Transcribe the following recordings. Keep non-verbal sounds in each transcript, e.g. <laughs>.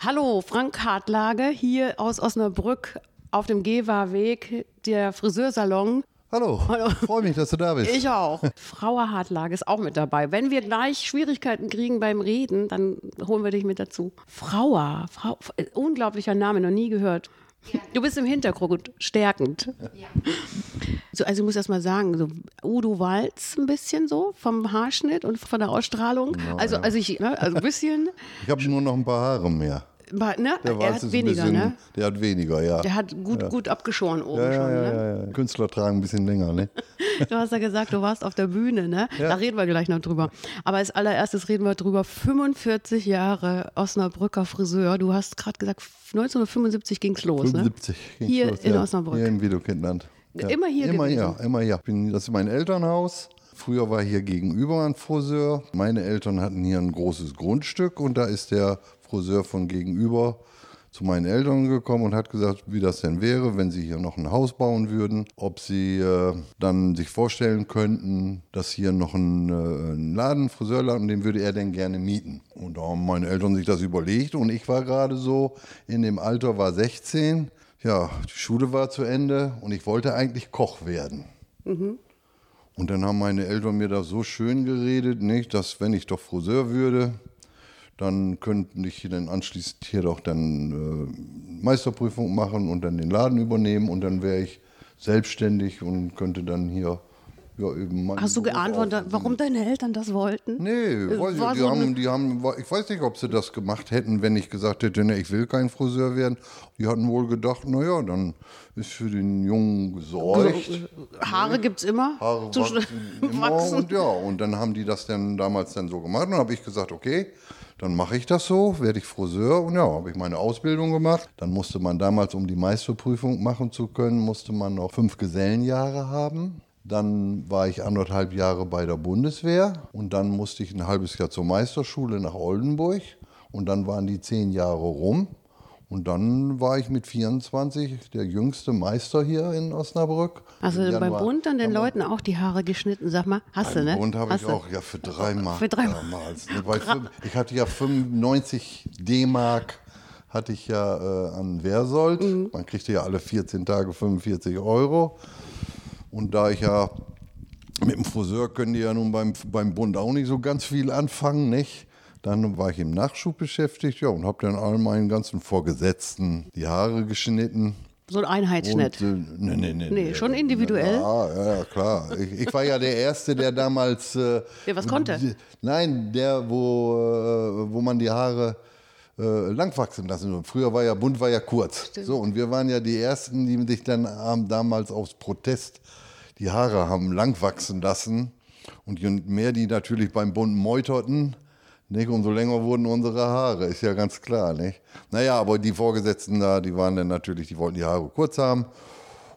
Hallo, Frank Hartlage hier aus Osnabrück auf dem Gewa-Weg, der Friseursalon. Hallo, Hallo. freue mich, dass du da bist. Ich auch. Frau Hartlage ist auch mit dabei. Wenn wir gleich Schwierigkeiten kriegen beim Reden, dann holen wir dich mit dazu. Frauer, Frau, unglaublicher Name, noch nie gehört. Du bist im Hintergrund stärkend. So, also ich muss erst mal sagen, so Udo Walz ein bisschen so vom Haarschnitt und von der Ausstrahlung. also, ja. also ich, ne, also ein bisschen, <laughs> Ich habe nur noch ein paar Haare mehr. aber, ne, Der er hat weniger, bisschen, ne? Der hat weniger, ja. Der hat gut, gut abgeschoren oben ja, schon, ja, ne? ja, ja. Künstler tragen ein bisschen länger, ne? <laughs> Du hast ja gesagt, du warst auf der Bühne, ne? Da reden wir gleich noch drüber. Aber als allererstes reden wir drüber. 45 Jahre Osnabrücker Friseur. Du hast gerade gesagt, 1975 ging's los, 75. ne? ging's Hier los, in ja. Osnabrück. Hier in Widokindland. Immer hier Immer gewesen? ja, immer ja. Ich Bin, das ist mein Elternhaus. Früher war hier gegenüber ein Friseur. Meine Eltern hatten hier ein großes Grundstück und da ist der Friseur von gegenüber zu meinen Eltern gekommen und hat gesagt, wie das denn wäre, wenn sie hier noch ein Haus bauen würden, ob sie äh, dann sich vorstellen könnten, dass hier noch ein, äh, ein Laden, Friseurladen, den würde er denn gerne mieten. Und da haben meine Eltern sich das überlegt und ich war gerade so in dem Alter, war 16. Ja, die Schule war zu Ende und ich wollte eigentlich Koch werden. Und dann haben meine Eltern mir das so schön geredet, nicht, dass wenn ich doch Friseur würde, dann könnte ich dann anschließend hier doch dann äh, Meisterprüfung machen und dann den Laden übernehmen und dann wäre ich selbstständig und könnte dann hier ja eben meinen Hast du geantwortet, warum deine Eltern das wollten? Nee, weiß ich, die so haben, die haben, ich weiß nicht, ob sie das gemacht hätten, wenn ich gesagt hätte, nee, ich will kein Friseur werden. Die hatten wohl gedacht, naja, dann ist für den Jungen gesorgt. Haare gibt's immer. Haare Zu wachsen <laughs> immer wachsen. und ja, und dann haben die das dann damals dann so gemacht und dann habe ich gesagt, okay, dann mache ich das so, werde ich Friseur und ja, habe ich meine Ausbildung gemacht. Dann musste man damals, um die Meisterprüfung machen zu können, musste man noch fünf Gesellenjahre haben. Dann war ich anderthalb Jahre bei der Bundeswehr und dann musste ich ein halbes Jahr zur Meisterschule nach Oldenburg und dann waren die zehn Jahre rum. Und dann war ich mit 24 der jüngste Meister hier in Osnabrück. Hast du Im denn beim Bund dann den Leuten auch die Haare geschnitten? Sag mal, hast du, ne? und habe ich auch, ja, für drei Mark Für drei- damals. Ne, ich hatte ja 95 D-Mark hatte ich ja äh, an Wehrsold. Mhm. Man kriegte ja alle 14 Tage 45 Euro. Und da ich ja mit dem Friseur können die ja nun beim, beim Bund auch nicht so ganz viel anfangen, nicht? Dann war ich im Nachschub beschäftigt, ja, und habe dann all meinen ganzen Vorgesetzten die Haare geschnitten. So ein Einheitsschnitt. Und, äh, nee, nee, nee, Nee, schon individuell? Ja, ja, klar. Ich, ich war ja der Erste, der damals. Äh, Der was konnte? Nein, der, wo, äh, wo man die Haare äh, lang wachsen lassen. Und früher war ja bunt, war ja kurz. So, und wir waren ja die Ersten, die sich dann haben damals aus Protest die Haare haben lang wachsen lassen. Und je mehr die natürlich beim Bund meuterten, nicht, umso länger wurden unsere Haare, ist ja ganz klar, nicht? Naja, aber die Vorgesetzten da, die waren dann natürlich, die wollten die Haare kurz haben.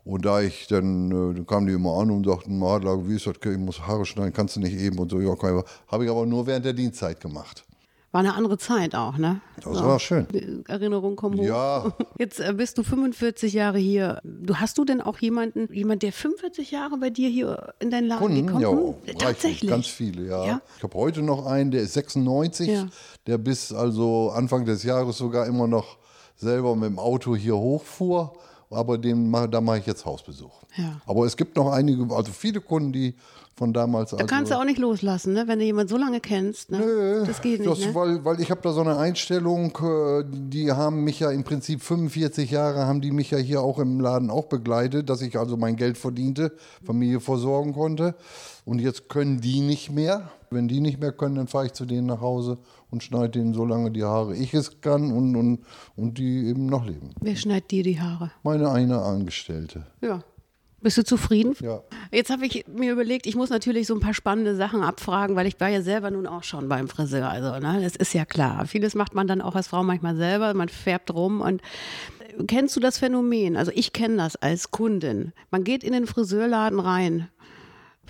Und da ich dann, äh, dann kamen die immer an und sagten, Madler, wie ist das, ich muss Haare schneiden, kannst du nicht eben und so, ja, kann ich. Habe ich aber nur während der Dienstzeit gemacht. War eine andere Zeit auch, ne? Das war schön. Erinnerungen kommen hoch. Ja. <laughs> Jetzt äh, bist du 45 Jahre hier. Du hast du denn auch jemanden, jemand, der 45 Jahre bei dir hier in deinen Laden Kunden, gekommen ja, reichlich, Tatsächlich. ganz viele, ja. Ja? Ich habe heute noch einen, der ist 96, Ja. der bis also Anfang des Jahres sogar immer noch selber mit dem Auto hier hochfuhr. Aber dem, da mache ich jetzt Hausbesuch. Ja. Aber es gibt noch einige, also viele Kunden, die von damals. Da kannst du auch nicht loslassen, ne? wenn du jemanden so lange kennst. Ne? Nö, das geht nicht. das, ne? weil, weil ich habe da so eine Einstellung, äh, die haben mich ja im Prinzip 45 Jahre, haben die mich ja hier auch im Laden auch begleitet, dass ich also mein Geld verdiente, Familie versorgen konnte. Und jetzt können die nicht mehr. Wenn die nicht mehr können, dann fahre ich zu denen nach Hause und schneide denen so lange die Haare ich es kann und, und, und die eben noch leben. Wer schneidet dir die Haare? Meine eine Angestellte. Ja. Bist du zufrieden? Ja. Jetzt habe ich mir überlegt, ich muss natürlich so ein paar spannende Sachen abfragen, weil ich war ja selber nun auch schon beim Friseur. Also, ne, das ist ja klar. Vieles macht man dann auch als Frau manchmal selber. Man färbt rum und kennst du das Phänomen? Also ich kenne das als Kundin. Man geht in den Friseurladen rein.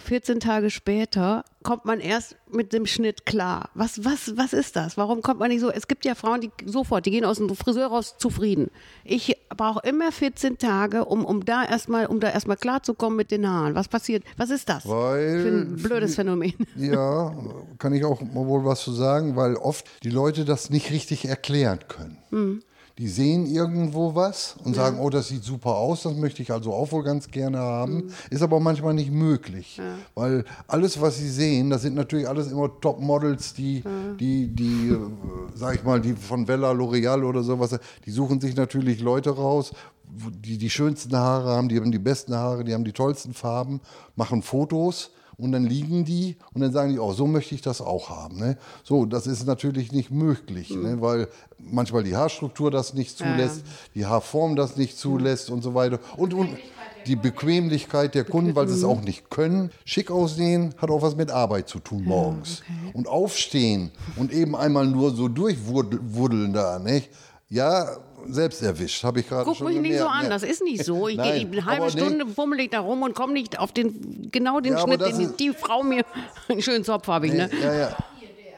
14 Tage später kommt man erst mit dem Schnitt klar. Was, was, was ist das? Warum kommt man nicht so? Es gibt ja Frauen, die sofort, die gehen aus dem Friseur raus zufrieden. Ich brauche immer 14 Tage, um, um da erstmal, um da erstmal klarzukommen mit den Haaren. Was passiert? Was ist das Weil für ein blödes Phänomen? <laughs> Ja, kann ich auch wohl was zu sagen, weil oft die Leute das nicht richtig erklären können. Hm. Die sehen irgendwo was und sagen, oh, das sieht super aus, das möchte ich also auch wohl ganz gerne haben. Hm. Ist aber manchmal nicht möglich. Weil alles, was sie sehen, das sind natürlich alles immer Top-Models, die, die, die, äh, sag ich mal, die von Vella, L'Oreal oder sowas, die suchen sich natürlich Leute raus, die die schönsten Haare haben, die haben die besten Haare, die haben die tollsten Farben, machen Fotos und dann liegen die und dann sagen die, oh, so möchte ich das auch haben. Ne? So, das ist natürlich nicht möglich, ne? weil manchmal die Haarstruktur das nicht zulässt, die Haarform das nicht zulässt und so weiter. Und, und die Bequemlichkeit der Kunden, weil sie es auch nicht können. Schick aussehen hat auch was mit Arbeit zu tun morgens. Und aufstehen und eben einmal nur so durchwuddeln da, nicht? Ja, selbst erwischt, habe ich gerade Guck schon mich nicht so an, ne? das ist nicht so. Ich Nein, gehe eine halbe nee. Stunde fummel ich da rum und komme nicht auf den genau den Ja, Schnitt, den ist- die Frau mir <laughs> einen schönen Zopf habe ich, ne? Ja, ja.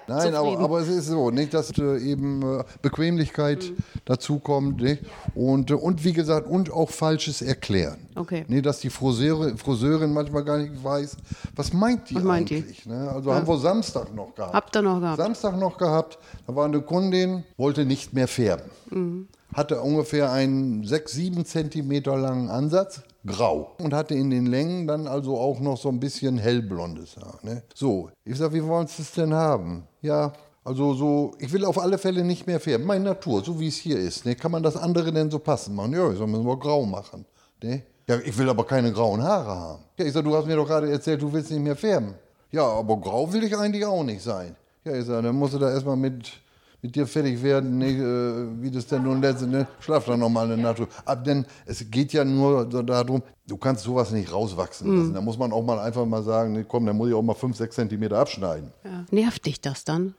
Nein, aber, aber es ist so, nicht, dass äh, eben äh, Bequemlichkeit Mhm. dazu kommt nicht? Und, äh, und wie gesagt, und auch falsches Erklären. Okay. Nee, dass die Friseure, Friseurin manchmal gar nicht weiß, was meint die Was meint die? eigentlich. Ne? Also haben wir Samstag noch gehabt. Habt ihr noch gehabt? Samstag noch gehabt, da war eine Kundin, wollte nicht mehr färben. Mhm. Hatte ungefähr einen 6, 7 Zentimeter langen Ansatz, grau. Und hatte in den Längen dann also auch noch so ein bisschen hellblondes Haar. Ne? So, ich sag, wie wollen Sie es denn haben? Ja, also so, ich will auf alle Fälle nicht mehr färben. Meine Natur, so wie es hier ist. Ne? Kann man das andere denn so passen machen? Ja, ich sag, müssen wir grau machen. Ne? Ja, ich will aber keine grauen Haare haben. Ja, ich sag, du hast mir doch gerade erzählt, du willst nicht mehr färben. Ja, aber grau will ich eigentlich auch nicht sein. Ja, ich sag, dann musst du da erstmal mit, mit dir fertig werden, ne, äh, wie das denn nun letzte, ne? Schlaf doch nochmal eine Nacht. Aber denn es geht ja nur darum, du kannst sowas nicht rauswachsen lassen. Da muss man auch mal einfach mal sagen, ne, komm, dann muss ich auch mal 5, 6 Zentimeter abschneiden. Ja. Nervt dich das dann?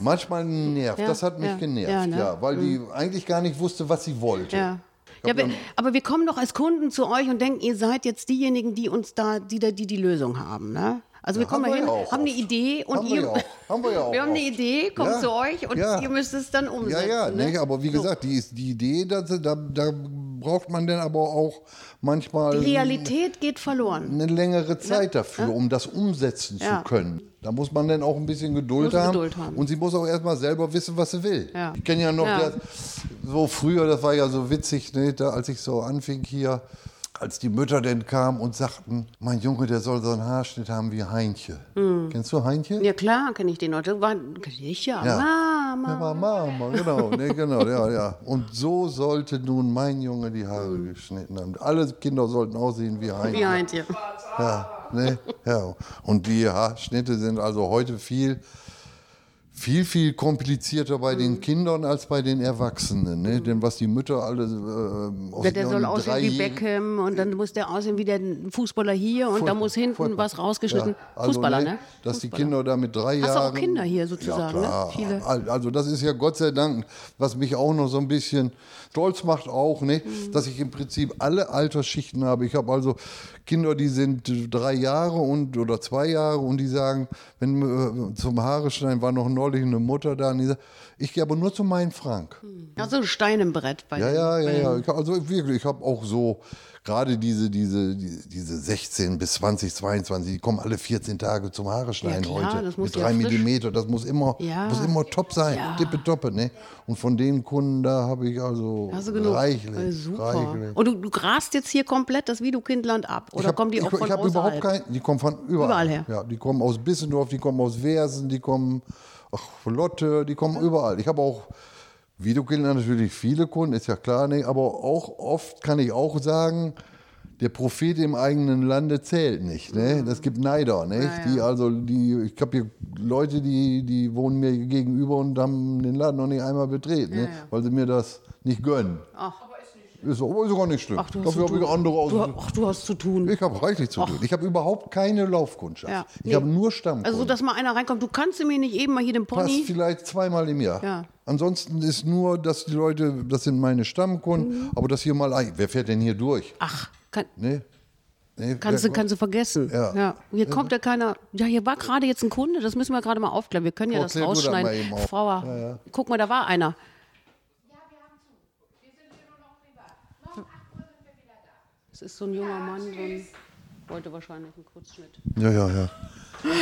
Manchmal nervt, Ja, das hat mich ja, genervt, ja, ja, ne? weil die eigentlich gar nicht wusste, was sie wollte. Ja. Ja, aber, aber wir kommen doch als Kunden zu euch und denken, ihr seid jetzt diejenigen, die uns da, die da, die, die Lösung haben, ne? Also wir Ja, kommen haben da hin, wir ja auch haben eine. Idee und Haben wir ihr, ja auch. Haben wir ja <laughs> auch wir haben eine. Idee, kommt Ja. zu euch und Ja. ihr müsst es dann Ja, umsetzen. ja, ne? ne? aber wie gesagt, die, die Idee, da, da, da braucht man dann aber auch manchmal Die Realität geht verloren. eine längere Zeit dafür, um das umsetzen Ja. zu können. Da muss man dann auch ein bisschen Geduld, haben. Geduld haben. Und sie muss auch erstmal selber wissen, was sie will. Ja. Ich kenne ja noch Ja. Das, so früher, das war ja so witzig, ne, da, als ich so anfing hier, als die Mütter dann kamen und sagten, mein Junge, der soll so einen Haarschnitt haben wie Heinche. Kennst du Heinche? Hm. Ja klar, kenne ich den noch. Das war, ich ja. Mama. Ja, war Mama, genau, ne, genau, ja, ja. Und so sollte nun mein Junge die Haare geschnitten haben. Alle Kinder sollten aussehen wie Heinche. Wie ihr? Ja, ne, ja. Und die Haarschnitte sind also heute viel, viel, viel komplizierter bei Mhm. den Kindern als bei den Erwachsenen. Ne? Denn was die Mütter alle äh, aus Der, der soll aussehen wie Beckham und dann muss der aussehen wie der Fußballer hier und da muss hinten Furchtbar. was rausgeschnitten. Ja, also, Fußballer, ne? Dass die Fußballer. Kinder da mit drei Hast du Jahren. auch Kinder hier sozusagen, ja, ne? Viele. Al- Also das ist ja Gott sei Dank, was mich auch noch so ein bisschen stolz macht auch, ne? Mhm. dass ich im Prinzip alle Altersschichten habe. Ich habe also Kinder, die sind drei Jahre und oder zwei Jahre und die sagen, wenn äh, zum Haare schneiden war noch neulich eine Mutter da und die sagt, ich gehe aber nur zu meinem Frank. Also ein Stein im Brett bei Ja, ja, ja, ja. Ich, also wirklich, ich habe auch so gerade diese, diese, die- diese 16 bis 20, 22, die kommen alle 14 Tage zum Haare schneiden Ja, klar, heute. das muss mit ja drei Millimeter, das muss immer, Ja. muss immer top sein, Ja. tippetoppe, ne? Und von den Kunden, da habe ich also genug? reichlich, Äh, super. reichlich. Und du, du grast jetzt hier komplett das Vidukindland ab? Oder Ich hab- kommen die ich, auch von Ich habe überhaupt kein, die kommen von überall. Überall her. Ja, die kommen aus Bissendorf, die kommen aus Versen, die kommen, ach, Lotte, die kommen überall. Ich habe auch Videokinder natürlich viele Kunden, ist ja klar, ne, aber auch oft kann ich auch sagen, der Prophet im eigenen Lande zählt nicht. Ne? Das gibt Neider, nicht? Die also, die, ich habe hier Leute, die, die wohnen mir gegenüber und haben den Laden noch nicht einmal betreten, ne? ja. weil sie mir das nicht gönnen. Ach. Ist aber sogar nicht schlimm. Ach, du hast Dafür zu habe ich tun. andere aus. Du, ach, du hast zu tun. Ich habe reichlich zu tun. Ich habe überhaupt keine Laufkundschaft. Ja. Ich Nee. habe nur Stammkunden. Also, so, dass mal einer reinkommt, du kannst mir nicht eben mal hier den Passt Pony. vielleicht zweimal im Jahr. Ja. Ansonsten ist nur, dass die Leute, das sind meine Stammkunden, Mhm. aber das hier mal, wer fährt denn hier durch? Ach, kann, Ne? Nee, Kannst du, kannst du vergessen. Ja. Hier kommt ja keiner. Ja, hier war gerade jetzt ein Kunde, das müssen wir gerade mal aufklären. Wir können ja Oh, das rausschneiden. mal eben auf. Frau, guck mal, da war einer. Das ist so ein junger Mann, so ein, wollte wahrscheinlich einen Kurzschnitt. Ja, ja, ja.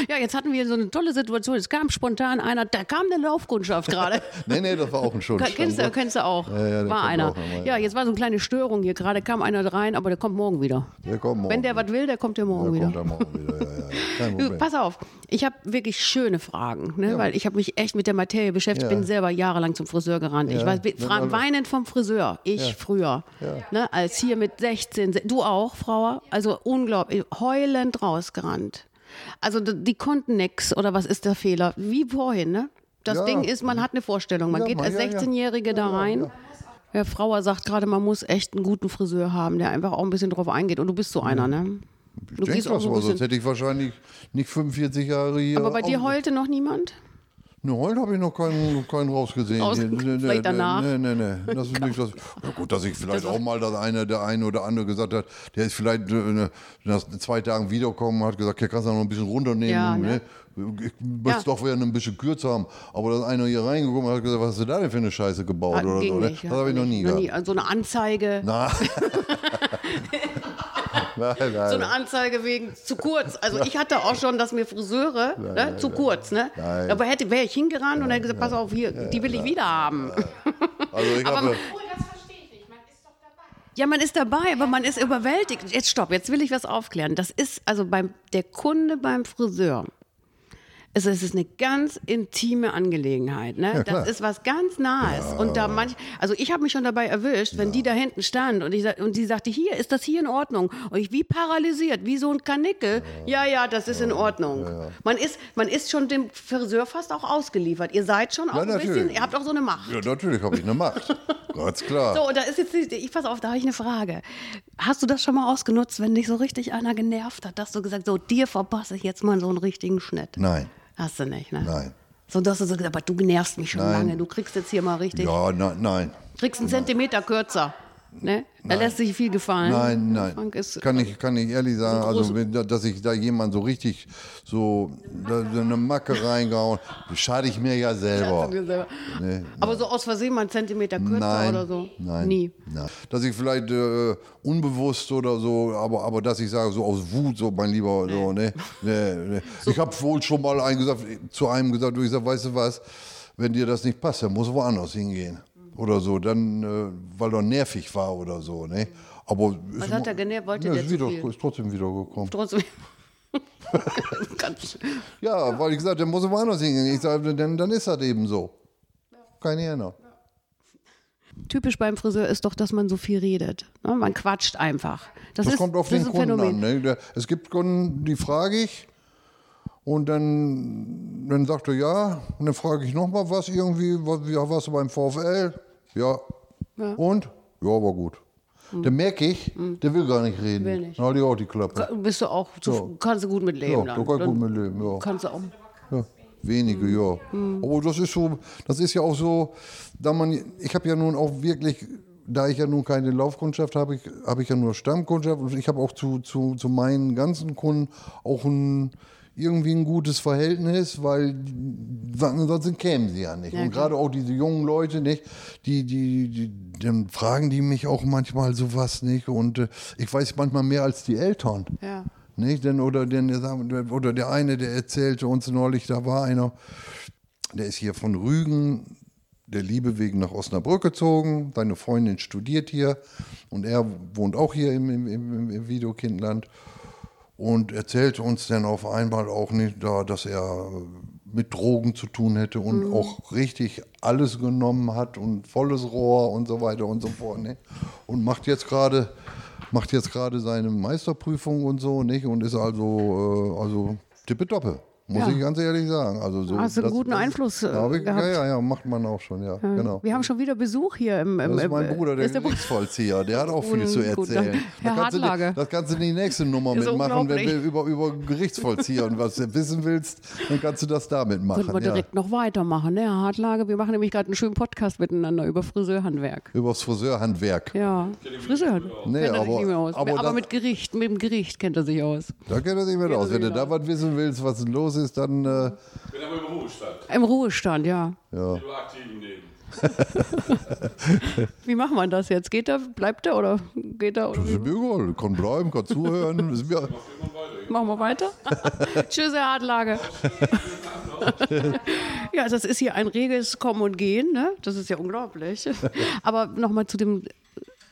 Ja, jetzt hatten wir so eine tolle Situation. Es kam spontan einer, da kam eine Laufkundschaft gerade. <laughs> Nee, nee, das war auch ein Schutz. kennst, du, kennst du auch? Ja, ja, war einer. auch immer, ja, ja. jetzt war so eine kleine Störung hier. Gerade kam einer rein, aber der kommt morgen wieder. Der kommt morgen. Wenn der was will, der kommt ja morgen der wieder. kommt morgen wieder. <laughs> Pass auf, ich habe wirklich schöne Fragen, ne? weil ich habe mich echt mit der Materie beschäftigt, bin selber jahrelang zum Friseur gerannt. Ich war weinend vom Friseur, ich früher, ne? als hier mit 16, se- du auch, Frau, also unglaublich, heulend rausgerannt. Also die konnten nix oder was ist der Fehler? Wie vorhin, ne? Das Ja. Ding ist, man hat eine Vorstellung, man Ja, geht als ja, ja. 16-Jährige da rein. Herr Frauer sagt gerade, man muss echt einen guten Friseur haben, der einfach auch ein bisschen drauf eingeht. Und du bist so einer, ne? Ich Du denke auch das so sonst hätte ich wahrscheinlich nicht 45 Jahre hier. Aber bei dir heulte noch niemand? Ne, heute habe ich noch keinen, keinen rausgesehen. Raus- Nee, nee, vielleicht danach. Nee, nee, nee. Das ist nicht das. Ja gut, dass ich vielleicht auch mal das eine, der eine oder andere gesagt hat, der ist vielleicht äh, nach zwei Tagen wiederkommen, hat gesagt, hier kannst du noch ein bisschen runternehmen. Ja, ne? Ich möchte Ja. doch wieder ein bisschen kürzer haben. Aber dass einer hier reingekommen hat, hat gesagt, was hast du da denn für eine Scheiße gebaut? Ah, oder so, ne? nicht, ja, Das habe ich noch nie gehabt. Also eine Anzeige, Na. <laughs> nein, nein. <laughs> so eine Anzeige wegen zu kurz. Also ich hatte auch schon, dass mir Friseure ne, zu kurz, ne? Nein. Aber hätte wäre ich hingerannt und hätte gesagt, pass auf hier, die will ich wieder haben. <laughs> also ich aber- habe. Oh, das verstehe ich nicht. Man ist doch dabei. Ja, man ist dabei, aber man ist überwältigt. Jetzt stopp, jetzt will ich was aufklären. Das ist also beim der Kunde beim Friseur. Es ist, eine ganz intime Angelegenheit. Ne? klar. das ist was ganz Nahes. Und da manch, also ich habe mich schon dabei erwischt, wenn die da hinten stand und, ich, und sie sagte, hier, ist das hier in Ordnung? Und ich wie paralysiert, wie so ein Kanickel. Ja, ja, das ist in Ordnung. Man, ist, man ist schon dem Friseur fast auch ausgeliefert. Ihr seid schon auch Ja, ein bisschen, ihr habt auch so eine Macht. Ja, natürlich habe ich eine Macht. <laughs> Ganz klar. So, und da ist jetzt, ich pass auf, da habe ich eine Frage. Hast du das schon mal ausgenutzt, wenn dich so richtig einer genervt hat, dass du gesagt, so dir verpasse ich jetzt mal so einen richtigen Schnitt? Nein. Hast du nicht, ne? Nein. So, dass du so gesagt, aber du nervst mich schon Nein. lange. Du kriegst jetzt hier mal richtig, Ja, na, nein. kriegst einen Zentimeter kürzer. Ne? Da lässt sich viel gefallen. Nein, nein. Frank ist, kann, ich, kann ich ehrlich sagen, also dass ich da jemand so richtig so da, so eine Macke reingehauen, schade ich mir ja selber. Nee, aber so aus Versehen mal einen Zentimeter kürzer nein, oder so? nein, Nie. nein. Dass ich vielleicht äh, unbewusst oder so, aber, aber dass ich sage, so aus Wut, so mein Lieber, so, ne, ne, ne. <laughs> Ich habe wohl schon mal einen gesagt, zu einem gesagt, du, ich sag, weißt du was, wenn dir das nicht passt, dann musst du woanders hingehen. Oder so, dann, äh, weil er nervig war oder so, ne? Aber Was ist hat er genervt? Wollte Ja, der ist, wieder, ist trotzdem wiedergekommen. Trotzdem. <laughs> Ja, weil ich gesagt, dann muss er woanders hingehen. Ich sage, dann, dann ist das eben so. Keine Ahnung. Typisch beim Friseur ist doch, dass man so viel redet. Ne? Man quatscht einfach. Das, Das ist, kommt auf das den Kunden Phänomen. an. Ne? Es gibt Kunden, die frage ich und dann, dann sagt er ja und dann frage ich nochmal was irgendwie, was, ja, warst du beim VfL? Ja. Und? Ja, war gut. Dann merke ich, der will gar nicht reden. Hm. Will nicht. Dann halt ich auch die Klappe. Bist du auch, zu, Ja. kannst du gut mit leben. Ja, da kann ich gut mit leben, ja. Kannst du auch. Ja, wenige, ja. Aber das ist so, das ist ja auch so, da man, ich habe ja nun auch wirklich, da ich ja nun keine Laufkundschaft habe, ich, habe ich ja nur Stammkundschaft und ich habe auch zu, zu, zu meinen ganzen Kunden auch ein irgendwie ein gutes Verhältnis, weil ansonsten kämen sie ja nicht. Ja, und gerade auch diese jungen Leute nicht, die, die, die, dann fragen die mich auch manchmal sowas nicht. Und äh, ich weiß manchmal mehr als die Eltern. Ja. Nicht? Denn, oder, denn, oder der eine, der erzählte uns neulich, da war einer, der ist hier von Rügen der Liebe wegen nach Osnabrück gezogen. Seine Freundin studiert hier und er wohnt auch hier im, im, im, im Videokindland und erzählte uns dann auf einmal auch nicht, da, dass er mit Drogen zu tun hätte und auch richtig alles genommen hat und volles Rohr und so weiter und so fort. Ne? Und macht jetzt gerade macht jetzt gerade seine Meisterprüfung und so, nicht? Und ist also, äh, also tippetoppe. Muss Ja. ich ganz ehrlich sagen. Also so, Hast du einen guten Einfluss, äh, ja, ich, ja, gehabt. ja, ja, macht man auch schon, ja, genau. Wir haben schon wieder Besuch hier im. im Das ist mein Bruder, der ist der Bruder- Gerichtsvollzieher. Der hat auch <laughs> viel zu Gut, erzählen. <laughs> Herr Da kannst, du, das kannst du in die nächste Nummer <laughs> Ist mitmachen, wenn du über, über Gerichtsvollzieher und was du wissen willst, dann kannst du das damit machen. Könnten wir Ja. direkt noch weitermachen, ne, Herr Hartlage? Wir machen nämlich gerade einen schönen Podcast miteinander über Friseurhandwerk. Übers Friseurhandwerk. Ja, Friseurhandwerk. Nee, kennt er sich aber- nicht mehr aus. aber Aber, das- mit Gericht, mit dem Gericht kennt er sich aus. Da kennt er sich mit aus. Wenn du sich da was wissen willst, was los ist, dann äh, bin aber im Ruhestand. Im Ruhestand, ja. ja. Lieber Leben. <laughs> Wie machen wir das jetzt? Geht er, bleibt er oder geht er? Oder Das ist mir egal. Kann bleiben, kann zuhören. <laughs> Ist mir, Machen wir weiter? <laughs> Tschüss, Herr Hartlage. ja, das ist hier ein reges Kommen und Gehen, ne? Das ist ja unglaublich. Aber nochmal zu dem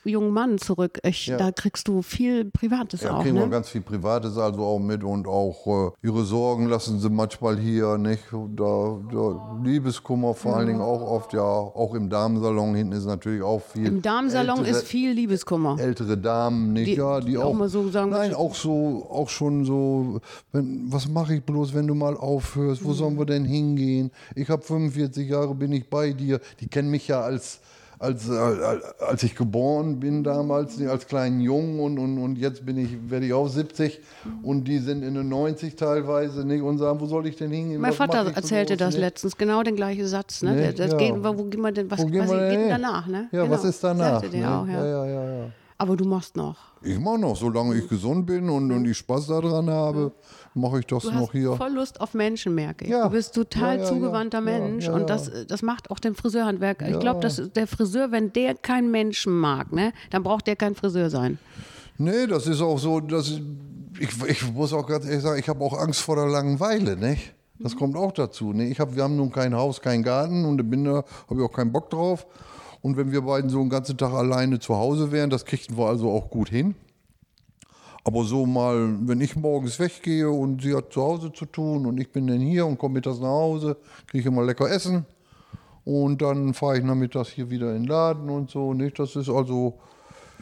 jungen Mann zurück. Ich, Ja. Da kriegst du viel Privates Ja, auch, kriegen wir ne? ganz viel Privates also auch mit und auch äh, ihre Sorgen lassen sie manchmal hier, nicht? Da, da Liebeskummer vor allen Dingen auch oft, ja, auch im Damensalon hinten ist natürlich auch viel. Im Damensalon ältere, ist viel Liebeskummer. ältere Damen, nicht? Die- ja, die die auch auch, mal so sagen, nein, auch so, auch schon so, wenn, was mache ich bloß, wenn du mal aufhörst? Wo sollen wir denn hingehen? Ich habe 45 Jahre, bin ich bei dir. Die kennen mich ja als als, als, als ich geboren bin damals, als kleinen Jungen und, und, und jetzt bin ich, werde ich auch 70 und die sind in den 90 teilweise nicht und sagen, wo soll ich denn hingehen? Mein Was Vater erzählte das nicht? letztens, genau den gleichen Satz. Ne? Ne? Das Ja. geht, wo gehen wir denn, was, was geht denn danach? Ne? Ja, genau. was ist danach? Sagte ne? auch, ja. ja, ja, ja, ja. Aber du machst noch. Ich mache noch, solange ich gesund bin und, und ich Spaß daran habe, mache ich das Du noch hier. voll Lust auf Menschen, merke ich. Ja. Du bist total Ja, zugewandter Mensch und das, das macht auch den Friseurhandwerk. Ich glaube, dass der Friseur, wenn der keinen Menschen mag, ne, dann braucht der kein Friseur sein. Nee, das ist auch so, dass ich, ich, ich muss auch ganz ehrlich sagen, ich habe auch Angst vor der Langeweile, nicht? Das kommt auch dazu. Ne? Ich hab, wir haben nun kein Haus, kein Garten und bin da, habe ich auch keinen Bock drauf. Und wenn wir beiden so einen ganzen Tag alleine zu Hause wären, das kriegten wir also auch gut hin. Aber so mal, wenn ich morgens weggehe und sie hat zu Hause zu tun und ich bin dann hier und komme mittags nach Hause, kriege ich immer lecker Essen. Und dann fahre ich nachmittags hier wieder in den Laden und so. Nicht? Das ist also,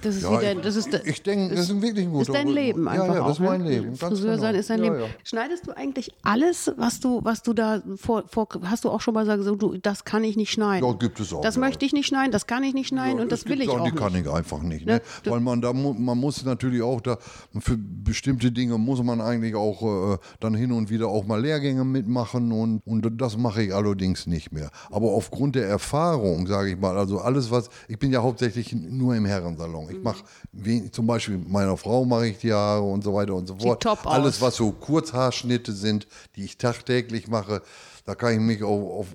Das ist ja, wieder, ich, das ist, ich denke, das ist wirklich ein guter ist dein. Leben einfach Ja, ja, auch. das ist mein ne? Leben. Ganz Friseur genau. sein ist dein ja, Leben. Ja. Schneidest du eigentlich alles, was du, was du da vor, vor hast du auch schon mal gesagt, so, du, das kann ich nicht schneiden. Ja, gibt es auch, Das möchte ich nicht schneiden, das kann ich nicht schneiden und das will ich auch die nicht. kann ich einfach nicht. Ne? Ne? Weil man da man muss natürlich auch da für bestimmte Dinge muss man eigentlich auch äh, dann hin und wieder auch mal Lehrgänge mitmachen und, und das mache ich allerdings nicht mehr. Aber aufgrund der Erfahrung, sage ich mal, also alles was, ich bin ja hauptsächlich nur im Herrensalon. Mhm. Ich mache wen- zum Beispiel meiner Frau mache ich die Haare und so weiter und so fort. top aus. Alles was so Kurzhaarschnitte sind, die ich tagtäglich mache, da kann ich mich auf, auf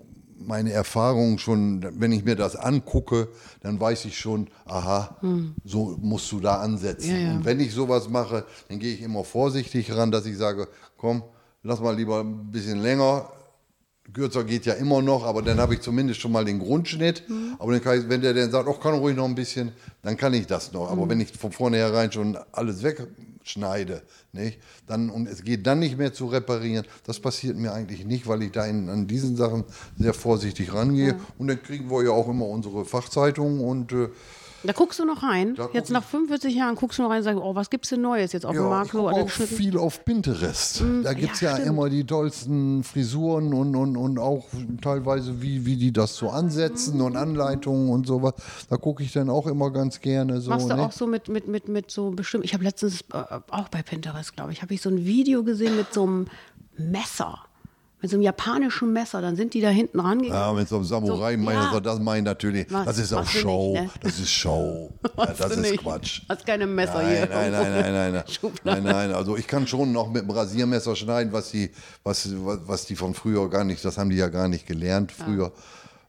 meine Erfahrung schon, wenn ich mir das angucke, dann weiß ich schon, aha, so musst du da ansetzen. Hm. Ja, ja. Und wenn ich sowas mache, dann gehe ich immer vorsichtig ran, dass ich sage, komm, lass mal lieber ein bisschen länger. Kürzer geht ja immer noch, aber dann habe ich zumindest schon mal den Grundschnitt. Hm. Aber dann kann ich, wenn der dann sagt, oh, kann ruhig noch ein bisschen, dann kann ich das noch. Aber wenn ich von vornherein schon alles wegschneide, nicht, dann, und es geht dann nicht mehr zu reparieren, das passiert mir eigentlich nicht, weil ich da in, an diesen Sachen sehr vorsichtig rangehe. Und dann kriegen wir ja auch immer unsere Fachzeitung und äh, Da guckst du noch rein. Da Jetzt nach 45 Jahren guckst du noch rein und sagst, oh, was gibt's denn Neues jetzt auf dem Ja, Markt? ich So, auch viel auf Pinterest. da gibt es ja, ja, immer die tollsten Frisuren und, und, und auch teilweise, wie, wie die das so ansetzen und Anleitungen und sowas. Da gucke ich dann auch immer ganz gerne so. Machst du ne? auch so mit, mit, mit, mit so bestimmt. Ich habe letztens äh, auch bei Pinterest, glaube ich, habe ich so ein Video gesehen mit so einem Messer. Mit so einem japanischen Messer. Dann sind die da hinten rangegangen. Ja, mit so einem Samurai, So, ja. das meine ich natürlich. Mach- das ist auch Show. nicht, ne? Das ist Show. <laughs> ja, das ist nicht. Quatsch. Hast keine Messer Nein, hier. nein, nein, nein, nein, nein. Nein, nein. Also ich kann schon noch mit dem Rasiermesser schneiden, was die, was, was, was die von früher gar nicht, das haben die ja gar nicht gelernt früher. Äh,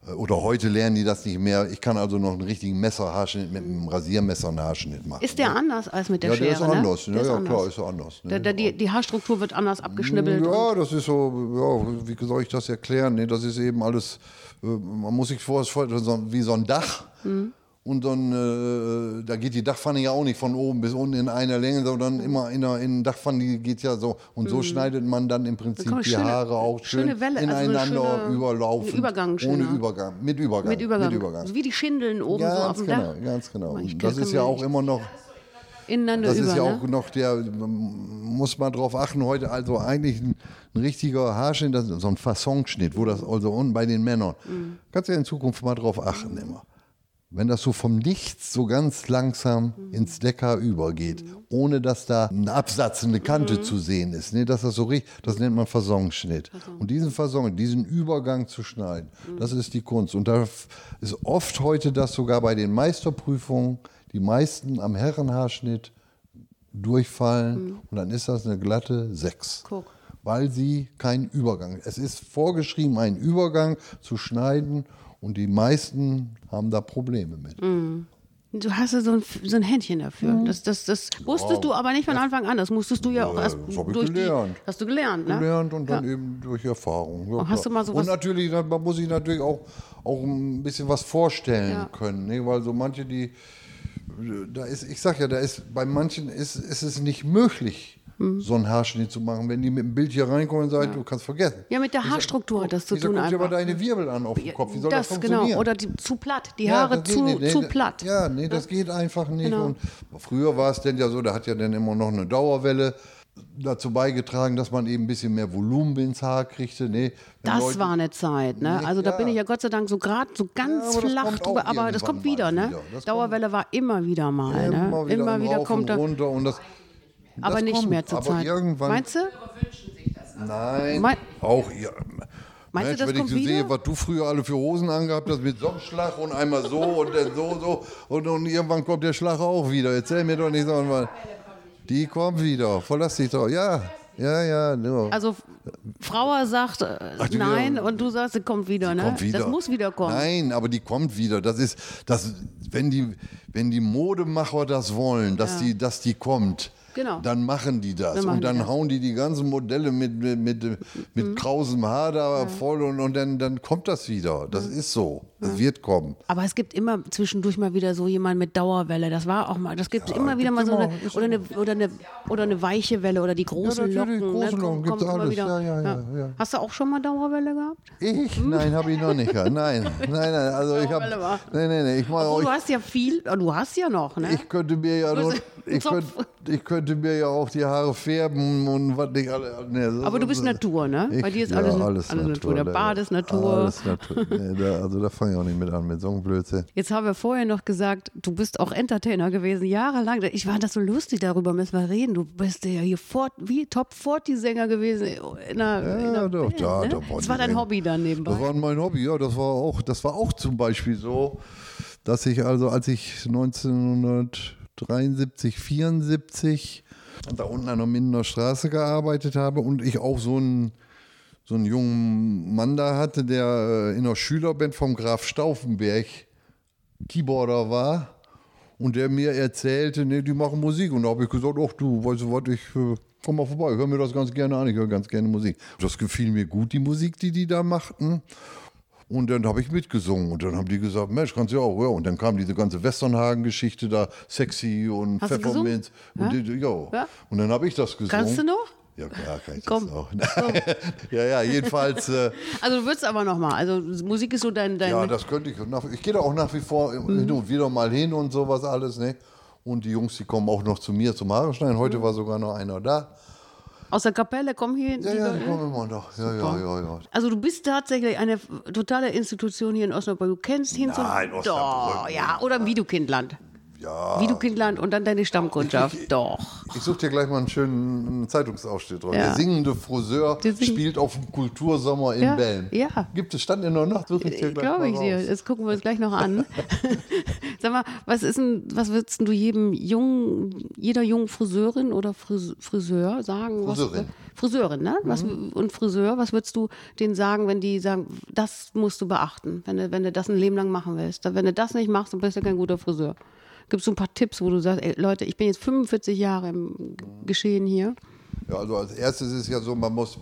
Oder heute lernen die das nicht mehr. Ich kann also noch einen richtigen Messerhaarschnitt mit einem Rasiermesser einen Haarschnitt machen. Ist der anders als mit der ja, Schere? der ist ne? anders. Der Ja, ist anders. klar, ist er anders. Ne? Der, der, die, die Haarstruktur wird anders abgeschnibbelt. Ja, das ist so, ja, wie soll ich das erklären? Nee, das ist eben alles, äh, man muss sich vorstellen, wie so ein Dach. Mhm. Und dann, äh, da geht die Dachpfanne ja auch nicht von oben bis unten in einer Länge, sondern Mhm. immer in einer in der Dachpfanne geht ja so. Und so schneidet man dann im Prinzip die schöne- Haare auch schön Welle, also ineinander schöne- überlaufen. Übergang Ohne. Übergang, mit Übergang. mit Übergang. Mit Übergang. So wie die Schindeln oben so auf Ganz dem genau, Dach. ganz genau. Ich Und das ist ja auch immer noch. Ineinander das über, ist ja ne? auch noch der, muss man drauf achten, heute also eigentlich ein, ein richtiger Haarschnitt, so ein Fassonschnitt, wo das also unten bei den Männern, Mhm. kannst ja in Zukunft mal drauf achten immer. Wenn das so vom Nichts so ganz langsam Mhm. ins Decker übergeht, ohne dass da ein Absatz, eine Kante Mhm. zu sehen ist, ne, dass das so richtig, das nennt man Fassonschnitt. Und diesen Fasson, diesen Übergang zu schneiden, Mhm. das ist die Kunst. Und da ist oft heute das sogar bei den Meisterprüfungen, die meisten am Herrenhaarschnitt durchfallen und dann ist das eine glatte 6. Mhm. Guck. Weil sie keinen Übergang. Es ist vorgeschrieben, einen Übergang zu schneiden und die meisten haben da Probleme mit. Mhm. Du hast ja so ein, so ein Händchen dafür. Das, das, das wusstest du aber nicht von Anfang an. Das musstest du ja auch erst das durch gelernt. die. Hast du gelernt, ne? Gelernt und dann eben durch Erfahrung. Ja, Und hast du mal sowas- und natürlich, man muss sich natürlich auch, auch ein bisschen was vorstellen Ja. können. Ne? Weil so manche, die, da ist, ich sag ja, da ist, bei manchen ist, ist es nicht möglich, Hm. so einen Haarschnitt zu machen. Wenn die mit dem Bild hier reinkommen und sagen, du kannst vergessen. Ja, mit der Haarstruktur hat das zu tun guckt dir aber einfach. deine Wirbel an auf dem Kopf? Wie soll das, das funktionieren? genau. Oder die, zu platt. Die Ja, Haare zu, nicht. Nee, zu platt. Ja, nee, das geht einfach nicht. Genau. Und früher war es denn ja so, da hat ja dann immer noch eine Dauerwelle dazu beigetragen, dass man eben ein bisschen mehr Volumen ins Haar kriegte. Nee, Das Leute- war eine Zeit, ne? Also da Ja. bin ich ja Gott sei Dank so gerade so ganz aber das flach drüber, aber das kommt wieder, mal ne? wieder. Das Dauerwelle war immer wieder mal, ne? immer wieder, immer im wieder kommt runter und das, aber das nicht kommt. mehr zur aber Zeit. Irgendwann, Meinst du? Nein, Mein- auch ja. Meinst du, Mensch, das wenn kommt ich so wieder? sehe, was du früher alle für Hosen angehabt hast, mit so einem Schlag und einmal so und dann so, so und, und irgendwann kommt der Schlag auch wieder. Erzähl mir doch nicht so, weil die kommt wieder. Verlass dich doch. Ja, ja, ja. ja. Also Frauer sagt äh, Ach, nein wieder- und du sagst, sie kommt wieder, ne? kommt wieder. Das muss wieder kommen. Nein, aber die kommt wieder. Das ist, das, wenn die, wenn die Modemacher das wollen, dass die, dass die kommt. Genau. Dann machen die das. Machen und dann die das. Mhm. hauen die die ganzen Modelle mit, mit, mit, mit krausem Haar da voll und, und dann, dann kommt das wieder. Das ist so. Das wird kommen. Aber es gibt immer zwischendurch mal wieder so jemand mit Dauerwelle. Das war auch mal, das gibt immer wieder gibt mal so eine oder, eine oder eine oder eine weiche Welle oder die großen Ja, Locken. große ne? Locken gibt's immer alles. wieder. Ja, ja, ja, ja. Hast du auch schon mal Dauerwelle gehabt? Ich? Nein, habe ich noch nicht. gehabt. Nein, nein, nein. Also ich habe. Nein, nein, nein. Ich Oh, auch. du hast ja viel, du hast ja noch, ne? Ich könnte mir ja nur, einen ich, Zopf. könnte, ich könnte mir ja auch die Haare färben und was nicht alle. Nee, so- Aber du bist Natur, ne? Bei dir ist ja, alles, alles, Natur. Der da- Bart ist Natur. Alles Natur. Nee, da, also da fange ich auch nicht mit an, mit so einem Blödsinn. Jetzt haben wir vorher noch gesagt, du bist auch Entertainer gewesen, jahrelang. Ich fand das so lustig, darüber müssen wir reden. Du bist ja hier fort, wie Top-40-Sänger gewesen in einer, in einer Ja, doch, Band, da, ne? da Das war dein Hobby dann nebenbei. Das war mein Hobby, ja. Das war auch, das war auch zum Beispiel so, dass ich also, als ich 1973, 74 da unten an der Mindener Straße gearbeitet habe und ich auch so einen, so einen jungen Mann da hatte, der äh, in der Schülerband vom Graf Stauffenberg Keyboarder war und der mir erzählte, nee, die machen Musik. Und da habe ich gesagt, ach du, weißt du was, ich äh, komm mal vorbei, hör mir das ganz gerne an, ich höre ganz gerne Musik. Das gefiel mir gut, die Musik, die die da machten. Und dann habe ich mitgesungen und dann haben die gesagt, Mensch, kannst du ja auch. Ja. Und dann kam diese ganze Westernhagen-Geschichte da, Sexy und Hast Pfefferminz. Und, die, ja. Ja? und dann habe ich das gesungen. Kannst du noch? Ja, klar, kann ich Komm. das auch. <laughs> ja, ja, jedenfalls. Äh, Also du würdest aber noch mal. Also Musik ist so dein, dein ja, das könnte ich. Nach, ich gehe da auch nach wie vor hin und wieder mal hin und sowas alles. Ne? Und die Jungs, die kommen auch noch zu mir zum Haare schneiden. Heute war sogar noch einer da. Aus der Kapelle kommen hier Ja, ja, die kommen immer noch. Ja, ja, ja, ja. Also du bist tatsächlich eine totale Institution hier in Osnabrück. Du kennst hin Nein, zum Osnabrück Doch, ja, oder im Videokindland. Ja. Videokindland und dann deine Stammkundschaft. Doch. Ich suche dir gleich mal einen schönen Zeitungsausschnitt raus. Ja. Der singende Friseur Der sing- spielt auf dem Kultursommer in Ja, Belm. ja. Gibt es Stand in der Nacht? Suche ich dir gleich Glaube ich dir. Das gucken wir uns gleich noch an. <laughs> Sag mal, was ist denn, was würdest du jedem jungen, jeder jungen Friseurin oder Fris- Friseur sagen? Friseurin. Was, Friseurin, ne? Was, und Friseur, was würdest du denen sagen, wenn die sagen, das musst du beachten, wenn du, wenn du das ein Leben lang machen willst? Wenn du das nicht machst, dann bist du kein guter Friseur. Gibt es so ein paar Tipps, wo du sagst, ey, Leute, ich bin jetzt 45 Jahre im Geschehen hier. Ja, also als erstes ist ja so, man muss,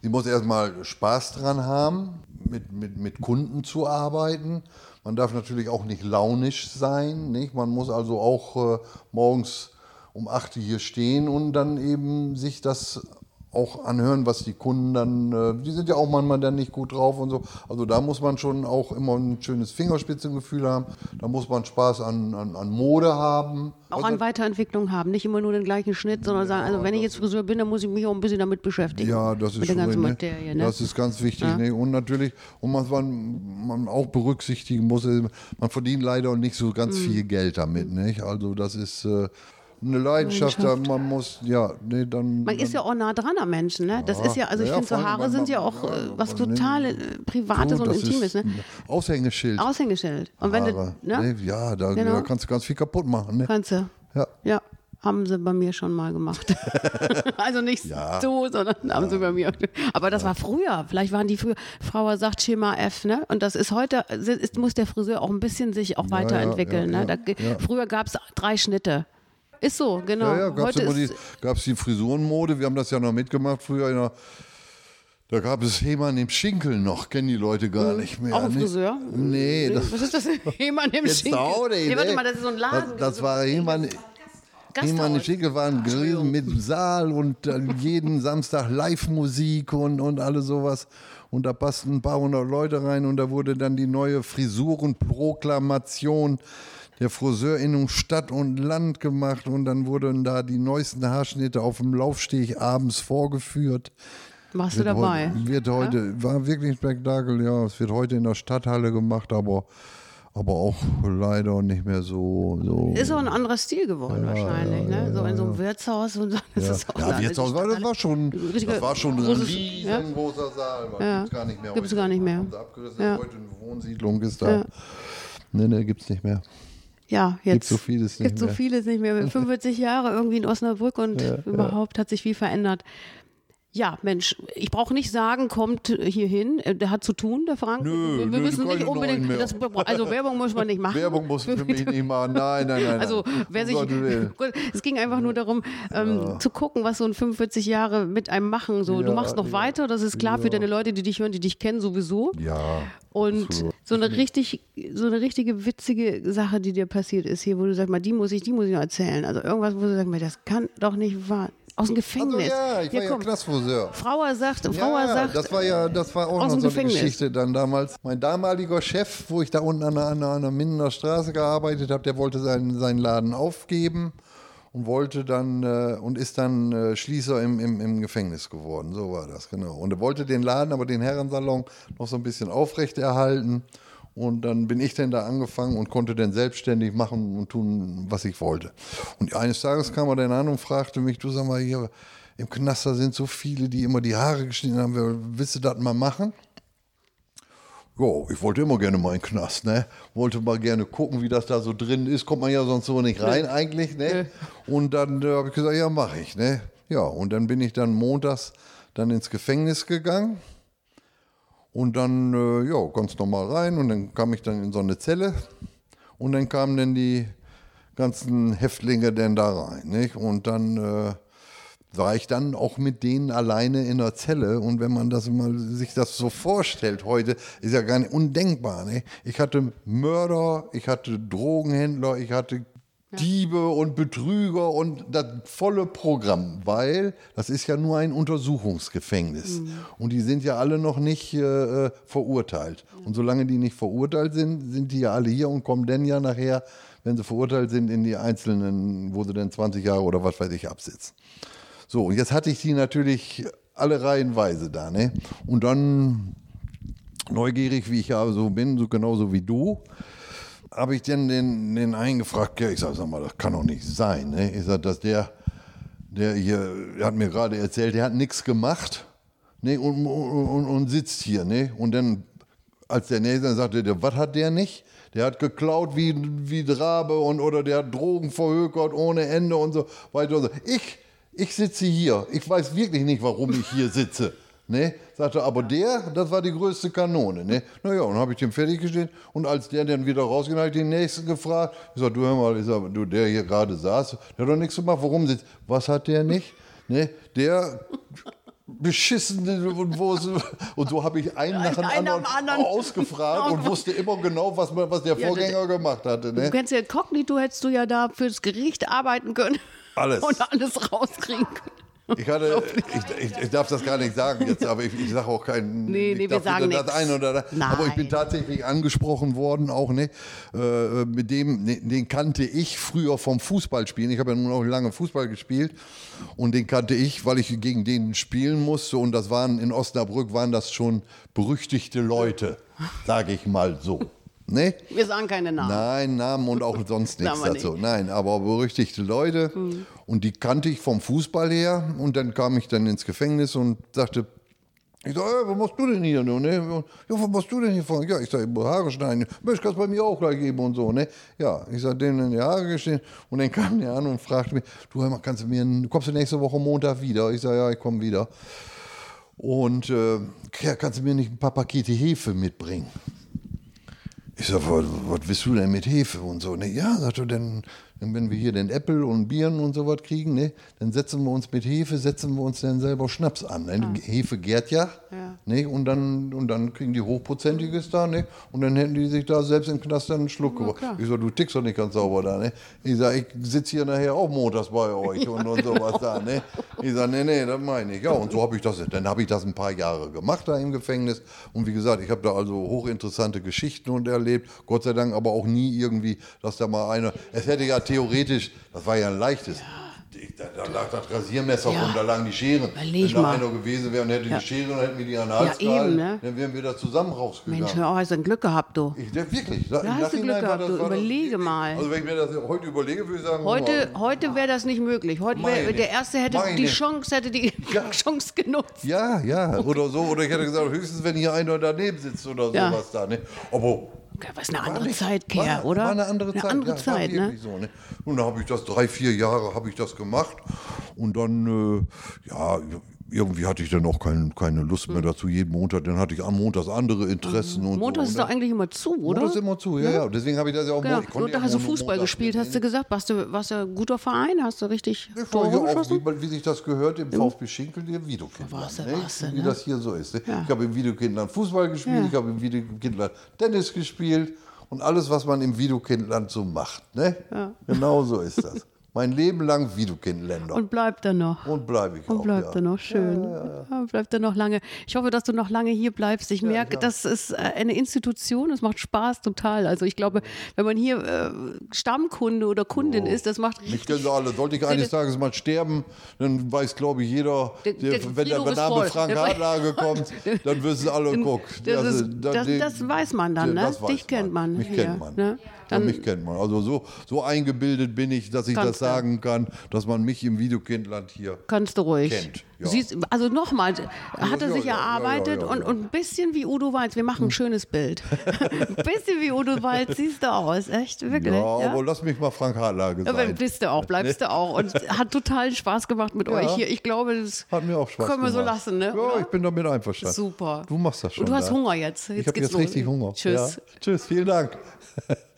sie muss erstmal Spaß dran haben, mit, mit, mit Kunden zu arbeiten. Man darf natürlich auch nicht launisch sein. Nicht? Man muss also auch äh, morgens um 8 Uhr hier stehen und dann eben sich das auch anhören, was die Kunden dann, äh, die sind ja auch manchmal dann nicht gut drauf und so. Also da muss man schon auch immer ein schönes Fingerspitzengefühl haben. Da muss man Spaß an, an, an Mode haben. Auch also, an Weiterentwicklung haben, nicht immer nur den gleichen Schnitt, sondern sagen, also wenn ich jetzt Friseur bin, dann muss ich mich auch ein bisschen damit beschäftigen. Ja, das ist schon ganzen ne? Materie. Ne? Das ist ganz wichtig. Ne? Und natürlich, und was man, man auch berücksichtigen muss, man verdient leider nicht so ganz Mhm. viel Geld damit. Nicht? Also das ist äh, eine Leidenschaft, da man muss, ja, nee, dann. Man ist ja auch nah dran am Menschen, ne? Das ist ja, also ich Ja, finde, so Haare sind ja auch ja, äh, was total äh, Privates Du, und Intimes, ne? Aushängeschild. Aushängeschild. Und wenn du, Haare. ne? Nee, ja, da, Genau. da kannst du ganz viel kaputt machen. Ne? Kannst du. Ja. Ja, haben sie bei mir schon mal gemacht. <laughs> also nicht Ja. so, sondern haben sie bei mir. Aber das war früher. Vielleicht waren die früher. Frau sagt Schema F, ne? Und das ist heute, ist, muss der Friseur auch ein bisschen sich auch weiterentwickeln. ja, ne? ja, Da, ja. Früher gab es drei Schnitte. Ist so, genau. Ja, ja, gab es die, die Frisurenmode, wir haben das ja noch mitgemacht früher. In der, da gab es Hemann im Schinkel noch, kennen die Leute gar nicht mehr. auch ein? Friseur? Nee, das, was ist das? Jemand <laughs> im jetzt Schinkel. auch nicht. Nee, warte ne? mal, das ist so ein Laden. Das, das so war Hemann. Hemann im Gasthaus. Schinkel war ein Grill mit Saal und jeden Samstag Live-Musik und, und alles sowas. Und da passten ein paar hundert Leute rein und da wurde dann die neue Frisurenproklamation der Friseurinnung Stadt und Land gemacht und dann wurden da die neuesten Haarschnitte auf dem Laufsteg abends vorgeführt. Warst du dabei? heu- Wird heute, war wirklich ein Spektakel, ja. Es wird heute in der Stadthalle gemacht, aber, aber auch leider nicht mehr so. so Ist auch ein anderer Stil geworden wahrscheinlich, ne? So in so einem Wirtshaus und so. Das ja, ist auch ja Wirtshaus war, das war schon, das war schon ein riesengroßer Saal. Ja. Gibt's gar nicht mehr. Gibt's heute. gar nicht mehr. Haben sie abgerissen, Ja. heute eine Wohnsiedlung ist da. Ja. Nee, nee, gibt's nicht mehr. Ja, jetzt so vieles nicht gibt so mehr. vieles nicht mehr. 45 <laughs> Jahre irgendwie in Osnabrück und überhaupt hat sich viel verändert. Ja, Mensch, ich brauche nicht sagen, kommt hier hin. Äh, Der hat zu tun, der Frank. Nö, wir, wir nö, müssen nicht unbedingt. Das, also Werbung muss man nicht <laughs> machen. Werbung muss für mich nicht machen. Nein, nein, nein. Also wer sich, <laughs> es ging einfach nur darum, ähm, zu gucken, was so ein 45 Jahre mit einem machen. So, du Ja, machst noch ja, weiter, das ist klar für deine Leute, die dich hören, die dich kennen sowieso. Ja. Und absolut. so eine richtig, so eine richtige witzige Sache, die dir passiert ist hier, wo du sagst, mal, die muss ich, die muss ich noch erzählen. Also irgendwas, wo du sagst, mal, das kann doch nicht wahr. Aus dem Also Gefängnis. ja, ich war ja komm. Knastfriseur. Frauer sagt, Frauer ja, sagt, das war ja, das war auch noch so eine Gefängnis. Geschichte dann damals. Mein damaliger Chef, wo ich da unten an der, an der Mindener Straße gearbeitet habe, der wollte seinen, seinen Laden aufgeben und wollte dann äh, und ist dann äh, Schließer im, im, im Gefängnis geworden. So war das, genau. Und er wollte den Laden, aber den Herrensalon noch so ein bisschen aufrechterhalten. Und dann bin ich dann da angefangen und konnte dann selbstständig machen und tun, was ich wollte. Und eines Tages kam er dann an und fragte mich, du sag mal, hier im Knast da sind so viele, die immer die Haare geschnitten haben, willst du das mal machen? Ja, ich wollte immer gerne mal in den Knast, ne? Wollte mal gerne gucken, wie das da so drin ist. Kommt man ja sonst so nicht rein eigentlich, ne? Und dann äh, habe ich gesagt, ja, mache ich, ne? Ja, und dann bin ich dann montags dann ins Gefängnis gegangen. Und dann, äh, ja, ganz normal rein. Und dann kam ich dann in so eine Zelle. Und dann kamen dann die ganzen Häftlinge denn da rein, nicht? Und dann äh, war ich dann auch mit denen alleine in der Zelle. Und wenn man das mal sich das so vorstellt heute, ist ja gar nicht undenkbar. Ne? Ich hatte Mörder, ich hatte Drogenhändler, ich hatte Diebe und Betrüger und das volle Programm, weil das ist ja nur ein Untersuchungsgefängnis. Und die sind ja alle noch nicht äh, verurteilt. Und solange die nicht verurteilt sind, sind die ja alle hier und kommen dann ja nachher, wenn sie verurteilt sind, in die einzelnen, wo sie dann 20 Jahre oder was weiß ich absitzen. So, und jetzt hatte ich die natürlich alle reihenweise da, ne? Und dann, neugierig wie ich ja so bin, so genauso wie du, habe ich dann den, den einen gefragt, ich sag, sag mal, das kann doch nicht sein, ne? Ich sag, dass der, der hier, der hat mir gerade erzählt, der hat nichts gemacht, ne? Und, und, und, sitzt hier, ne? Und dann, als der Nächste sagte, der, was hat der nicht? Der hat geklaut wie, wie Drabe und oder der hat Drogen verhökert ohne Ende und so weiter und so. Ich, ich sitze hier. Ich weiß wirklich nicht, warum ich hier sitze. Ne? Sagte, aber der, das war die größte Kanone. Ne? Naja, und habe ich den fertiggestellt. Und als der dann wieder rausging, habe ich den nächsten gefragt. Ich sage, du hör mal, ich sag, du, der hier gerade saß, der hat doch nichts gemacht. Warum sitzt? Was hat der nicht? Ne? Der beschissene und wo es, und so habe ich einen nach dem anderen, anderen. ausgefragt und wusste immer genau, was, man- was der Ja, Vorgänger gemacht hatte. Du Ne? kennst ja Kognito, hättest du ja da fürs Gericht arbeiten können. Alles. <laughs> Und alles rauskriegen können. Ich, hatte, <laughs> ich, ich, ich darf das gar nicht sagen jetzt, aber ich, ich sage auch keinen. Nee, nee, wir sagen das eine oder das. Aber ich bin Nein. tatsächlich angesprochen worden, auch ne, äh, mit dem, ne, den kannte ich früher vom Fußballspielen. Ich habe ja nun auch lange Fußball gespielt und den kannte ich, weil ich gegen den spielen musste und das waren in Osnabrück waren das schon berüchtigte Leute, sage ich mal so. Ne? Wir sagen keine Namen. Nein, Namen und auch sonst <laughs> nichts dazu. Nein, aber berüchtigte Leute. Und die kannte ich vom Fußball her. Und dann kam ich dann ins Gefängnis und sagte, ich sag, hey, was machst du denn hier? Ne? Ja, was machst du denn hier vorne? Ja, ich sag, Haare schneiden. Mensch, kannst bei mir auch gleich geben und so. Ne? Ja, ich sag, denen in die Haare geschnitten. Und dann kam der an und fragte mich, du, hör kannst du mir, kommst du nächste Woche Montag wieder? Ich sag, ja, ich komme wieder. Und äh, kannst du mir nicht ein paar Pakete Hefe mitbringen? Ich sag, was, was willst du denn mit Hefe und so? Ne, ja, sagt er, denn, wenn wir hier den Äpfel und Bieren und sowas kriegen, ne, dann setzen wir uns mit Hefe, setzen wir uns dann selber Schnaps an. Ne? Hefe gärt ja, Ja. Ne? Und, dann, und dann kriegen die Hochprozentiges da, ne? Und dann hätten die sich da selbst im Knast dann einen Schluck gemacht. klar. Ich sag, du tickst doch nicht ganz sauber da, ne? Ich sag, ich sitze hier nachher auch montags bei euch und, und sowas da, ne? Ich sag, nee, nee, das meine ich. Ja, und so habe ich das, dann habe ich das ein paar Jahre gemacht da im Gefängnis. Und wie gesagt, ich habe da also hochinteressante Geschichten und erlebt. Gott sei Dank aber auch nie irgendwie, dass da mal einer, es hätte ja theoretisch, das war ja ein leichtes. Ich, da, da lag das Rasiermesser Ja. und da lagen die Scheren. Überleg Wenn da einer gewesen wäre und hätte Ja. die Schere und hätten wir die an den Hals Ja, eben, ne? dann wären wir da zusammen rausgegangen. Mensch, auf, hast du ein Glück gehabt, du. Ich, ja, wirklich. Da, im hast du Glück gehabt, das- du. das Überlege wirklich- mal. Also wenn ich mir das heute überlege, würde ich sagen, Heute, oh, heute wäre das nicht möglich. Heute wär, der Erste hätte meine- die Chance, hätte die Ja. <laughs> Chance genutzt. Ja, ja, oder so. Oder ich hätte gesagt, höchstens, wenn hier einer daneben sitzt oder Ja. sowas da. Ne? Ja, Was eine andere nicht- Zeit, Kerl, war, oder? War eine andere Zeit. Eine andere ja, Zeit, ne? So, ne? Und dann habe ich das drei, vier Jahre habe ich das gemacht. Und dann, äh, ja, irgendwie hatte ich dann auch kein, keine Lust mehr dazu. Jeden Montag, dann hatte ich am Montags andere Interessen. und Montag so. ist Und doch eigentlich immer zu, oder? Montag ist immer zu, ja, ja. Deswegen habe ich das ja auch Genau. ich konnte Und da ja hast du Fußball Montag gespielt, hast du gesagt. Warst du, warst du ein guter Verein? Hast du richtig Ich war Tore auch, wie, wie sich das gehört, im VfB Schinkel, im Videokindland. warst du, ne? warst du, Wie ne? das hier so ist. Ne? Ja. Ich habe im Videokindland Fußball gespielt, Ja. ich habe im Videokindland Tennis gespielt und alles, was man im Videokindland so macht. Ne? Genau so ist das. Mein Leben lang Videokindländer. Und bleibt er noch. Und bleibe ich Und auch. bleibt ja. er noch schön. Ja, bleibt er noch lange. Ich hoffe, dass du noch lange hier bleibst. Ich merke, das ist äh, eine Institution. Es macht Spaß total. Also ich glaube, wenn man hier äh, Stammkunde oder Kundin ist, das macht Mich richtig. kennen sie alle. Sollte ich eines Tages mal sterben, dann weiß, glaube ich, jeder, Der- der, der wenn der ist Name. Frank Hartlage kommt, <laughs> dann wissen alle, guck. Das, also, ist, da- das, das weiß man dann, ne? das Dich kennt man. Mich kennt man. Ne? Dann, mich kennt man. Also so, so eingebildet bin ich, dass ich das sagen kann, dass man mich im Videokindland hier. Kannst du ruhig. Kennt, ja. Siehst, also nochmal, hat er ja, sich ja, erarbeitet und, und ein bisschen wie Udo Walz. Wir machen ein schönes Bild. <laughs> ein bisschen wie Udo Walz siehst du aus, echt, wirklich. Ja, aber lass mich mal Frank Hartlage Aber sein. bist du auch, bleibst du auch. Und <laughs> hat totalen Spaß gemacht mit euch hier. Ich glaube, das Hat mir auch Spaß können wir gemacht. so lassen, ne? Ja, Oder? ich bin damit einverstanden. Super. Du machst das schon. Und du hast da. Hunger jetzt. Jetzt ich habe jetzt los. richtig Hunger. Tschüss. Tschüss, vielen Dank. <laughs>